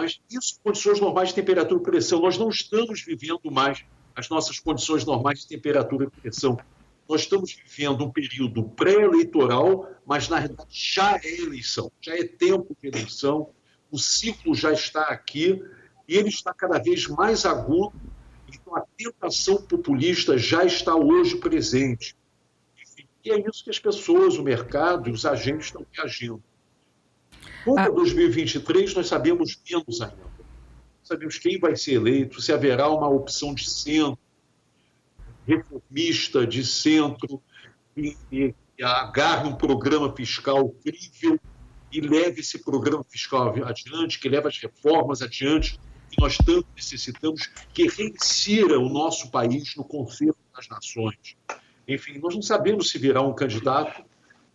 Mas isso condições normais de temperatura e pressão. Nós não estamos vivendo mais as nossas condições normais de temperatura e pressão. Nós estamos vivendo um período pré-eleitoral, mas na realidade já é eleição, já é tempo de eleição, o ciclo já está aqui e ele está cada vez mais agudo, então a tentação populista já está hoje presente. E é isso que as pessoas, o mercado e os agentes estão reagindo. Quanto a 2023, nós sabemos menos ainda. Sabemos quem vai ser eleito, se haverá uma opção de centro, reformista de centro, e, e, e agarre um programa fiscal crível e leve esse programa fiscal adiante, que leve as reformas adiante que nós tanto necessitamos, que reinsira o nosso país no concerto das nações. Enfim, nós não sabemos se virá um candidato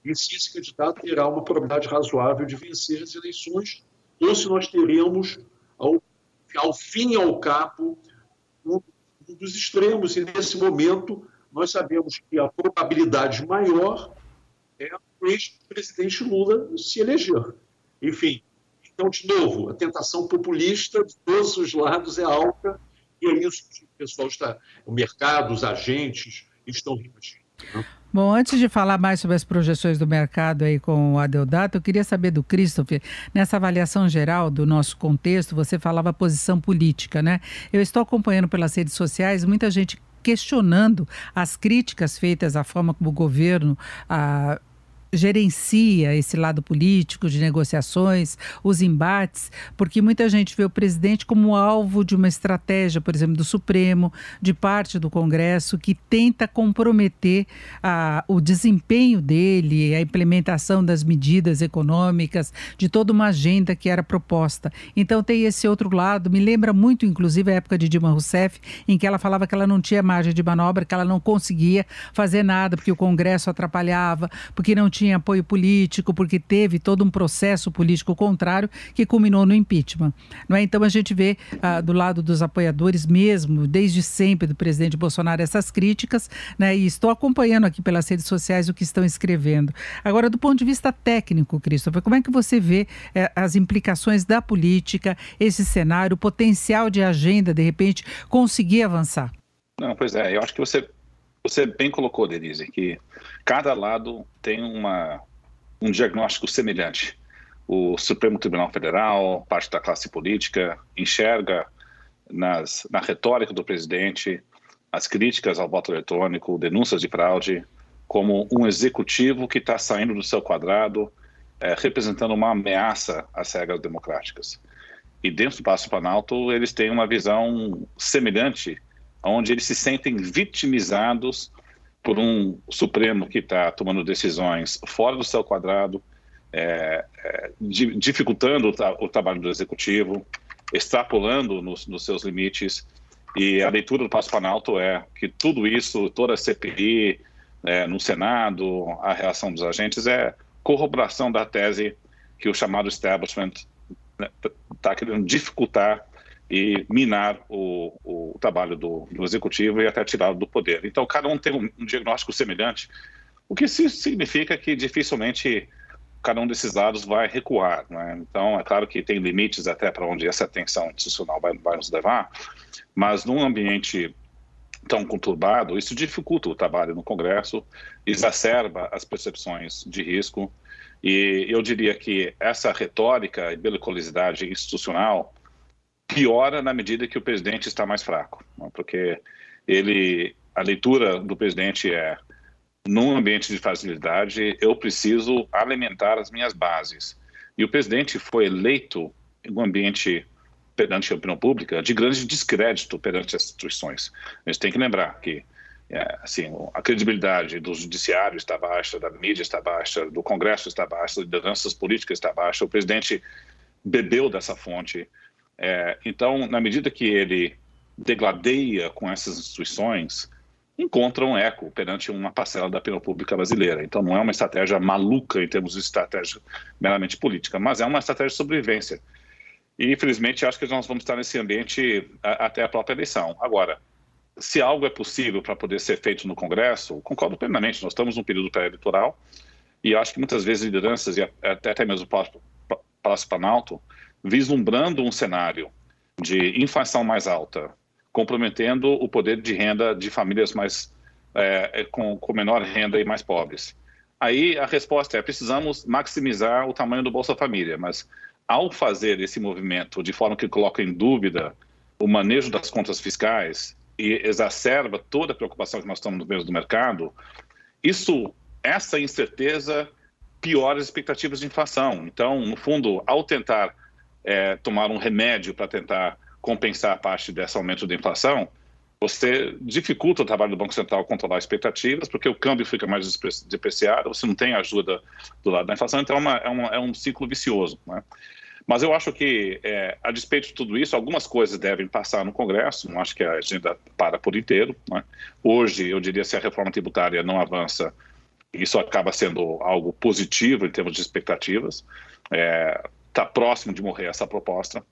e se esse candidato terá uma probabilidade razoável de vencer as eleições, ou se nós teremos, ao, ao fim e ao cabo, um, um dos extremos. E nesse momento, nós sabemos que a probabilidade maior é o ex-presidente Lula se eleger. Enfim, então, de novo, a tentação populista de todos os lados é alta, e é isso que o pessoal está, o mercado, os agentes estão reagindo. Né? Bom, antes de falar mais sobre as projeções do mercado aí com o Adeodato, eu queria saber do Christopher, nessa avaliação geral do nosso contexto, você falava posição política, né? Eu estou acompanhando pelas redes sociais muita gente questionando as críticas feitas à forma como o governo ah, gerencia esse lado político de negociações, os embates, porque muita gente vê o presidente como alvo de uma estratégia, por exemplo, do Supremo, de parte do Congresso, que tenta comprometer a, o desempenho dele, a implementação das medidas econômicas, de toda uma agenda que era proposta. Então tem esse outro lado, me lembra muito, inclusive, a época de Dilma Rousseff, em que ela falava que ela não tinha margem de manobra, que ela não conseguia fazer nada, porque o Congresso atrapalhava, porque não tinha tinha apoio político, porque teve todo um processo político contrário que culminou no impeachment. Não é? Então a gente vê ah, do lado dos apoiadores mesmo, desde sempre do presidente Bolsonaro, essas críticas, né? e estou acompanhando aqui pelas redes sociais o que estão escrevendo. Agora, do ponto de vista técnico, Christopher, como é que você vê eh, as implicações da política, esse cenário, o potencial de agenda, de repente, conseguir avançar? Não, pois é, eu acho que você você bem colocou, Denise, que cada lado tem uma, um diagnóstico semelhante. O Supremo Tribunal Federal, parte da classe política, enxerga nas, na retórica do presidente as críticas ao voto eletrônico, denúncias de fraude, como um executivo que está saindo do seu quadrado, é, representando uma ameaça às regras democráticas. E dentro do Palácio Planalto, eles têm uma visão semelhante onde eles se sentem vitimizados por um Supremo que está tomando decisões fora do seu quadrado, é, é, dificultando o, o, trabalho do Executivo, extrapolando nos, nos, seus limites. E a leitura do Passo Planalto é que tudo isso, toda a CPI é, no Senado, a reação dos agentes, é corroboração da tese que o chamado establishment está né, querendo dificultar e minar o, o trabalho do, do, executivo e até tirá-lo do poder. Então, cada um tem um, um diagnóstico semelhante, o que significa que dificilmente cada um desses lados vai recuar. Né? Então, é claro que tem limites até para onde essa tensão institucional vai, vai nos levar, mas num ambiente tão conturbado, isso dificulta o trabalho no Congresso, exacerba as percepções de risco, e eu diria que essa retórica e belicosidade institucional piora na medida que o presidente está mais fraco, né? porque ele, a leitura do presidente é num ambiente de fragilidade, eu preciso alimentar as minhas bases. E o presidente foi eleito em um ambiente perante a opinião pública de grande descrédito perante as instituições. A gente tem que lembrar que é, assim, a credibilidade do judiciário está baixa, da mídia está baixa, do Congresso está baixa, das lideranças políticas está baixa. O presidente bebeu dessa fonte. É, então, na medida que ele degladeia com essas instituições, encontra um eco perante uma parcela da opinião pública brasileira. Então, não é uma estratégia maluca em termos de estratégia meramente política, mas é uma estratégia de sobrevivência. E, infelizmente, acho que nós vamos estar nesse ambiente até a própria eleição. Agora, se algo é possível para poder ser feito no Congresso, concordo plenamente. Nós estamos num período pré-eleitoral e acho que muitas vezes lideranças e até, mesmo o Palácio Planalto vislumbrando um cenário de inflação mais alta, comprometendo o poder de renda de famílias mais é, com, com menor renda e mais pobres. Aí a resposta é: precisamos maximizar o tamanho do Bolsa Família, mas ao fazer esse movimento de forma que coloca em dúvida o manejo das contas fiscais e exacerba toda a preocupação que nós estamos vendo do mercado, isso, essa incerteza piora as expectativas de inflação. Então, no fundo, ao tentar é, tomar um remédio para tentar compensar parte desse aumento da inflação, você dificulta o trabalho do Banco Central controlar expectativas, porque o câmbio fica mais depreciado, você não tem ajuda do lado da inflação, então é, uma, é, uma, é um ciclo vicioso. Né? Mas eu acho que, é, a despeito de tudo isso, algumas coisas devem passar no Congresso, não acho que a agenda para por inteiro. Né? Hoje, eu diria, se a reforma tributária não avança, isso acaba sendo algo positivo em termos de expectativas. É, tá próximo de morrer essa proposta.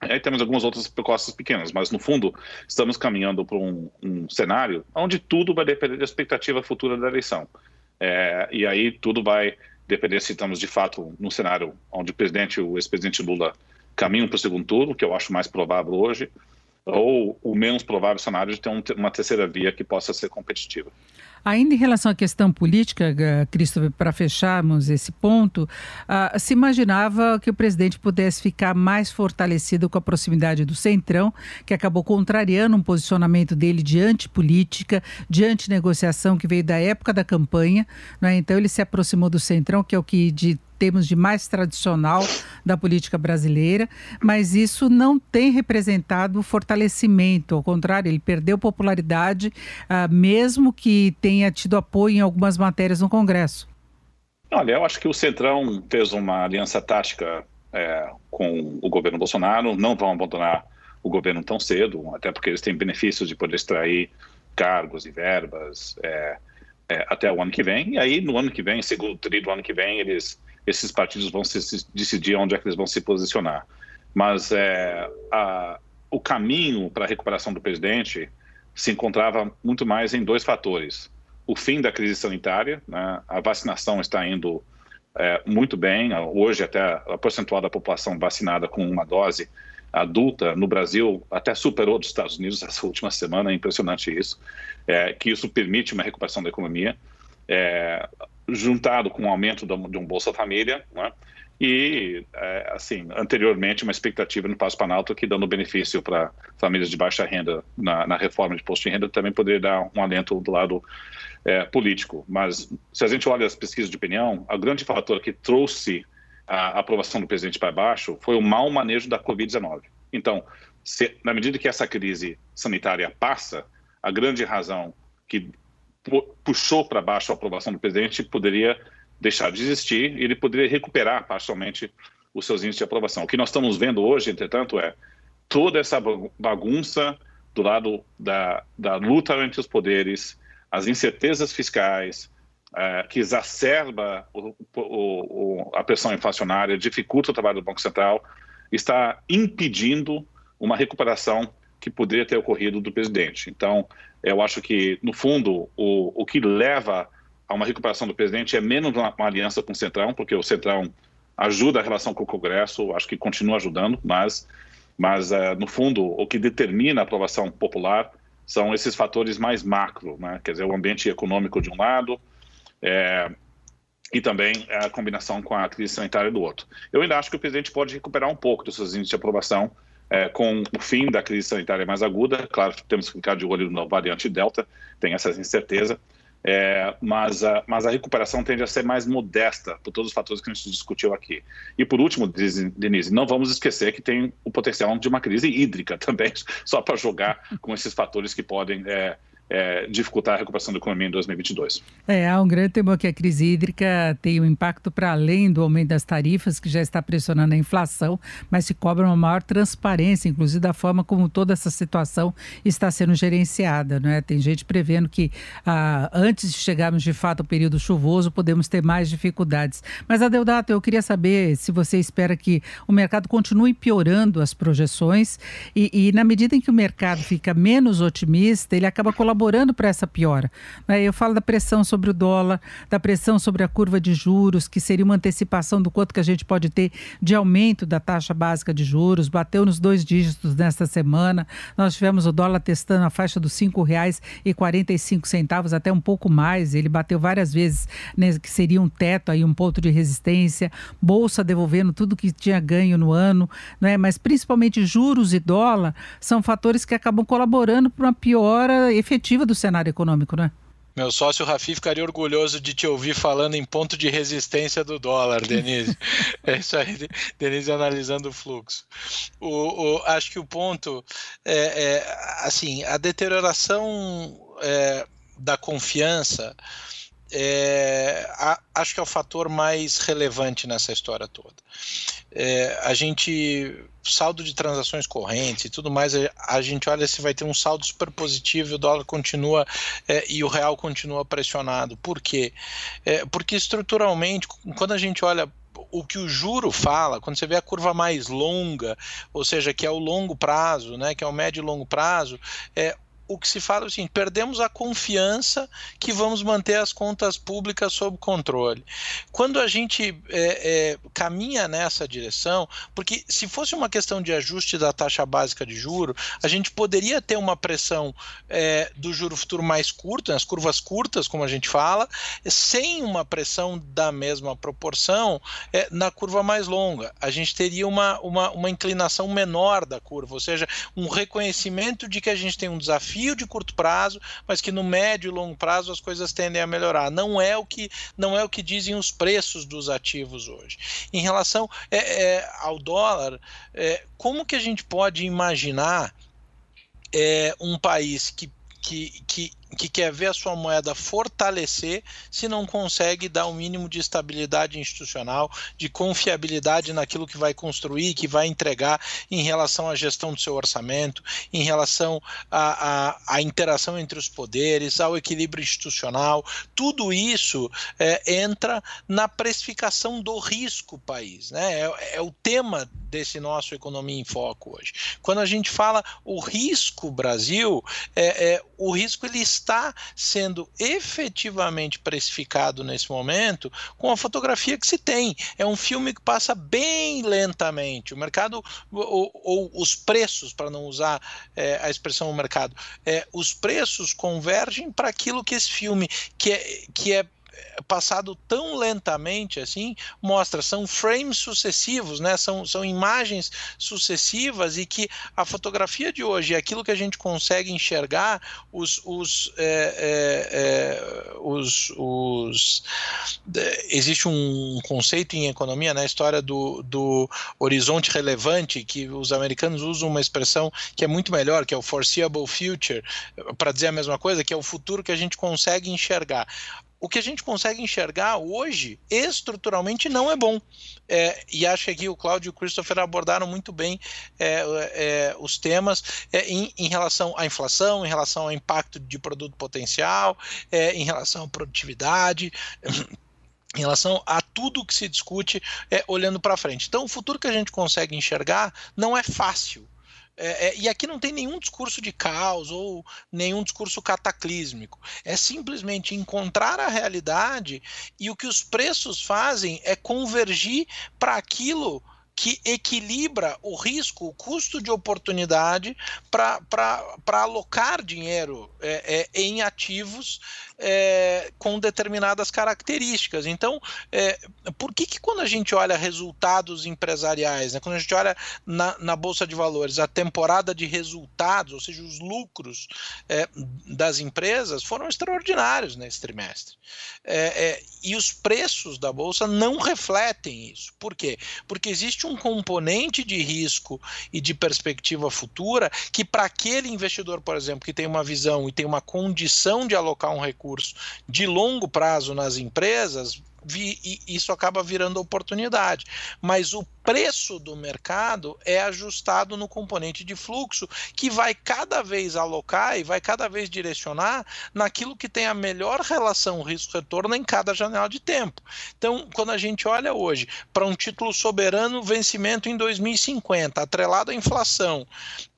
Aí temos algumas outras propostas pequenas, mas no fundo estamos caminhando para um, um, cenário onde tudo vai depender da expectativa futura da eleição. É, e aí tudo vai depender se estamos de fato num cenário onde o presidente, o ex-presidente Lula caminham para o segundo turno, que eu acho mais provável hoje, ou o menos provável cenário de ter um, uma terceira via que possa ser competitiva. Ainda em relação à questão política, Christopher, para fecharmos esse ponto, uh, se imaginava que o presidente pudesse ficar mais fortalecido com a proximidade do Centrão, que acabou contrariando um posicionamento dele de antipolítica, de antinegociação, que veio da época da campanha. Né? Então, ele se aproximou do Centrão, que é o que de termos de mais tradicional da política brasileira, mas isso não tem representado fortalecimento, ao contrário, ele perdeu popularidade, uh, mesmo que tenha tido apoio em algumas matérias no Congresso. Olha, eu acho que o Centrão fez uma aliança tática é, com o governo Bolsonaro, não vão abandonar o governo tão cedo, até porque eles têm benefícios de poder extrair cargos e verbas é, é, até o ano que vem. E aí, no ano que vem, segundo trimestre do ano que vem, eles esses partidos vão se, decidir onde é que eles vão se posicionar. Mas é, a, o caminho para a recuperação do presidente se encontrava muito mais em dois fatores. O fim da crise sanitária, né? a vacinação está indo é, muito bem, hoje até a percentual da população vacinada com uma dose adulta no Brasil até superou dos Estados Unidos essa última semana, é impressionante isso, é, que isso permite uma recuperação da economia. É, juntado com o aumento de um Bolsa Família, né? e, é, assim, anteriormente, uma expectativa no Passo Planalto que, dando benefício para famílias de baixa renda na, na, reforma de imposto de renda, também poderia dar um alento do lado é, político. Mas, se a gente olha as pesquisas de opinião, o grande fator que trouxe a aprovação do presidente para baixo foi o mau manejo da Covid-19. Então, se, na medida que essa crise sanitária passa, a grande razão que puxou para baixo a aprovação do presidente poderia deixar de existir e ele poderia recuperar parcialmente os seus índices de aprovação. O que nós estamos vendo hoje, entretanto, é toda essa bagunça do lado da, da luta entre os poderes, as incertezas fiscais, é, que exacerba o, o, o, a pressão inflacionária, dificulta o trabalho do Banco Central, está impedindo uma recuperação que poderia ter ocorrido do presidente. Então, eu acho que, no fundo, o, o que leva a uma recuperação do presidente é menos uma, uma aliança com o Centrão, porque o Centrão ajuda a relação com o Congresso, acho que continua ajudando, mas, mas uh, no fundo, o que determina a aprovação popular são esses fatores mais macro, né? quer dizer, o ambiente econômico de um lado, é, e também a combinação com a crise sanitária do outro. Eu ainda acho que o presidente pode recuperar um pouco dos seus índices de aprovação, é, com o fim da crise sanitária mais aguda. Claro, temos que ficar de olho na variante Delta, tem essa incerteza, É, mas, a, mas a recuperação tende a ser mais modesta por todos os fatores que a gente discutiu aqui. E por último, Denise, não vamos esquecer que tem o potencial de uma crise hídrica também, só para jogar com esses fatores que podem é, é, dificultar a recuperação da economia em 2022. É, há um grande temor que a crise hídrica tem um impacto para além do aumento das tarifas, que já está pressionando a inflação, mas se cobra uma maior transparência, inclusive da forma como toda essa situação está sendo gerenciada. Não é? Tem gente prevendo que ah, antes de chegarmos de fato ao período chuvoso, podemos ter mais dificuldades. Mas, Adeodato, eu queria saber se você espera que o mercado continue piorando as projeções e, e na medida em que o mercado fica menos otimista, ele acaba colaborando colaborando para essa piora. Né? Eu falo da pressão sobre o dólar, da pressão sobre a curva de juros, que seria uma antecipação do quanto que a gente pode ter de aumento da taxa básica de juros, bateu nos dois dígitos nesta semana. Nós tivemos o dólar testando a faixa dos R$ 5,45, até um pouco mais. Ele bateu várias vezes, né, que seria um teto aí, um ponto de resistência. Bolsa devolvendo tudo que tinha ganho no ano, né? mas principalmente juros e dólar são fatores que acabam colaborando para uma piora efetiva perspectiva do cenário econômico, né? Meu sócio Rafi ficaria orgulhoso de te ouvir falando em ponto de resistência do dólar, Denise. é isso aí, Denise analisando o fluxo. O, o acho que o ponto é, é assim, a deterioração é, da confiança é, a, acho que é o fator mais relevante nessa história toda. É, a gente, saldo de transações correntes e tudo mais, a, a, gente olha se vai ter um saldo super positivo, o dólar continua é, e o real continua pressionado. Por quê? É, porque estruturalmente, quando a gente olha o que o juro fala, quando você vê a curva mais longa, ou seja, que é o longo prazo, né, que é o médio e longo prazo, é, o que se fala seguinte: perdemos a confiança que vamos manter as contas públicas sob controle. Quando a gente é, é, caminha nessa direção, porque se fosse uma questão de ajuste da taxa básica de juro, a gente poderia ter uma pressão é, do juro futuro mais curto, as curvas curtas, como a gente fala, sem uma pressão da mesma proporção é, na curva mais longa. A gente teria uma, uma, uma inclinação menor da curva, ou seja, um reconhecimento de que a gente tem um desafio desafio de curto prazo, mas que no médio e longo prazo as coisas tendem a melhorar. Não é o que não é o que dizem os preços dos ativos hoje. Em relação é, é, ao dólar, é, como que a gente pode imaginar é, um país que que, que que quer ver a sua moeda fortalecer se não consegue dar o um mínimo de estabilidade institucional, de confiabilidade naquilo que vai construir, que vai entregar em relação à gestão do seu orçamento, em relação à, interação entre os poderes, ao equilíbrio institucional. Tudo isso é, entra na precificação do risco país. Né? É, é o tema desse nosso Economia em Foco hoje. Quando a gente fala o risco Brasil, é, é o risco ele está sendo efetivamente precificado nesse momento com a fotografia que se tem. É um filme que passa bem lentamente. O mercado, ou, ou os preços, para não usar é, a expressão mercado, é, os preços convergem para aquilo que esse filme, que é, que é passado tão lentamente assim, mostra, são frames sucessivos, né? são, são imagens sucessivas e que a fotografia de hoje, aquilo que a gente consegue enxergar, os, os, é, é, é, os, os existe um conceito em economia, na né? história do, do horizonte relevante, que os americanos usam uma expressão que é muito melhor, que é o foreseeable future, para dizer a mesma coisa, que é o futuro que a gente consegue enxergar o que a gente consegue enxergar hoje, estruturalmente, não é bom. É, e acho que aqui o Cláudio e o Christopher abordaram muito bem é, é, os temas é, em, em, relação à inflação, em relação ao impacto de produto potencial, é, em relação à produtividade. Em relação a tudo que se discute é, olhando para frente. Então, o futuro que a gente consegue enxergar não é fácil é, é, e aqui não tem nenhum discurso de caos ou nenhum discurso cataclísmico. É simplesmente encontrar a realidade e o que os preços fazem é convergir para aquilo que equilibra o risco, o custo de oportunidade para alocar dinheiro é, é, em ativos é, com determinadas características. Então, é, por que, que quando a gente olha resultados empresariais, né, quando a gente olha na, na Bolsa de Valores a temporada de resultados, ou seja, os lucros é, das empresas foram extraordinários nesse trimestre. É, é, e os preços da Bolsa não refletem isso. Por quê? Porque existe um componente de risco e de perspectiva futura que, para aquele investidor, por exemplo, que tem uma visão e tem uma condição de alocar um recurso de longo prazo nas empresas, vi, isso acaba virando oportunidade. Mas o preço do mercado é ajustado no componente de fluxo, que vai cada vez alocar e vai cada vez direcionar naquilo que tem a melhor relação risco-retorno em cada janela de tempo. Então, quando a gente olha hoje para um título soberano vencimento em 2050, atrelado à inflação,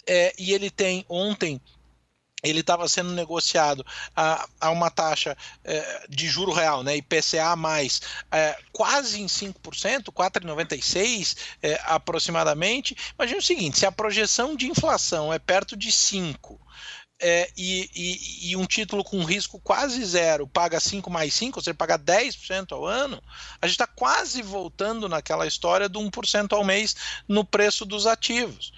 é, e ele tem ontem ele estava sendo negociado a, a uma taxa é, de juro real, né, IPCA mais é, quase em 5%, 4,96% é, aproximadamente. Imagina o seguinte: se a projeção de inflação é perto de 5%, é, e, e, e, um título com risco quase zero paga 5 mais 5, ou seja, paga 10% ao ano, a gente está quase voltando naquela história do 1% ao mês no preço dos ativos.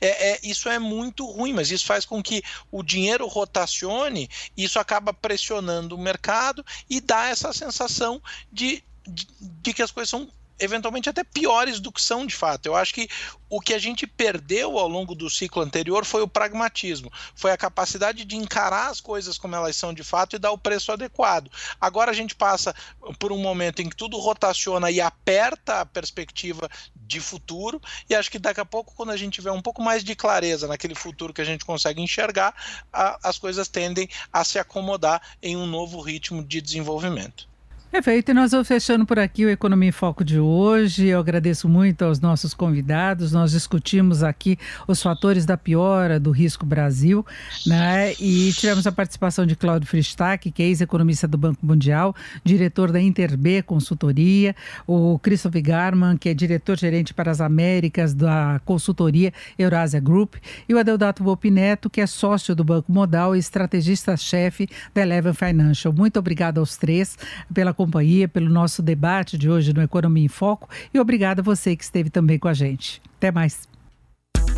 É, é, isso é muito ruim, mas isso faz com que o dinheiro rotacione, isso acaba pressionando o mercado e dá essa sensação de, de, de que as coisas são eventualmente até piores do que são de fato. Eu acho que o que a gente perdeu ao longo do ciclo anterior foi o pragmatismo, foi a capacidade de encarar as coisas como elas são de fato e dar o preço adequado. Agora a gente passa por um momento em que tudo rotaciona e aperta a perspectiva de futuro, e acho que daqui a pouco, quando a gente tiver um pouco mais de clareza naquele futuro que a gente consegue enxergar, a, as coisas tendem a se acomodar em um novo ritmo de desenvolvimento. Perfeito, e nós vamos fechando por aqui o Economia em Foco de hoje. Eu agradeço muito aos nossos convidados. Nós discutimos aqui os fatores da piora do risco Brasil, né? E tivemos a participação de Cláudio Fristac, que é ex-economista do Banco Mundial, diretor da Interb Consultoria, o Christopher Garman, que é diretor-gerente para as Américas da consultoria Eurásia Group, e o Adeodato Volpineto, que é sócio do Banco Modal e estrategista-chefe da Eleven Financial. Muito obrigado aos três pela companhia, pelo nosso debate de hoje no Economia em Foco e obrigada a você que esteve também com a gente. Até mais.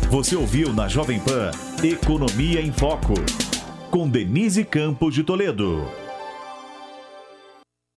Você ouviu na Jovem Pan Economia em Foco, com Denise Campos de Toledo.